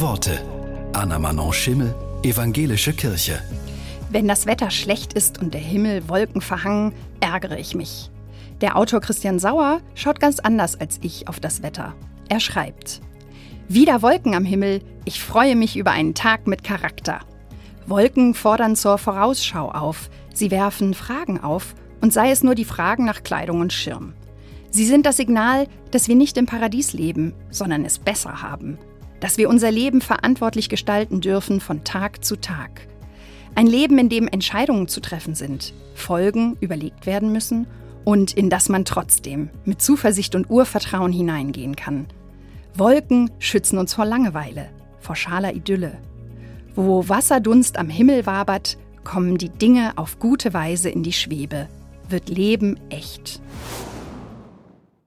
Worte. Anna Manon Schimmel, Evangelische Kirche. Wenn das Wetter schlecht ist und der Himmel Wolken verhangen, ärgere ich mich. Der Autor Christian Sauer schaut ganz anders als ich auf das Wetter. Er schreibt: Wieder Wolken am Himmel, ich freue mich über einen Tag mit Charakter. Wolken fordern zur Vorausschau auf, sie werfen Fragen auf, und sei es nur die Fragen nach Kleidung und Schirm. Sie sind das Signal, dass wir nicht im Paradies leben, sondern es besser haben, dass wir unser Leben verantwortlich gestalten dürfen von Tag zu Tag. Ein Leben, in dem Entscheidungen zu treffen sind, Folgen überlegt werden müssen und in das man trotzdem mit Zuversicht und Urvertrauen hineingehen kann. Wolken schützen uns vor Langeweile, vor schaler Idylle. Wo Wasserdunst am Himmel wabert, kommen die Dinge auf gute Weise in die Schwebe, wird Leben echt.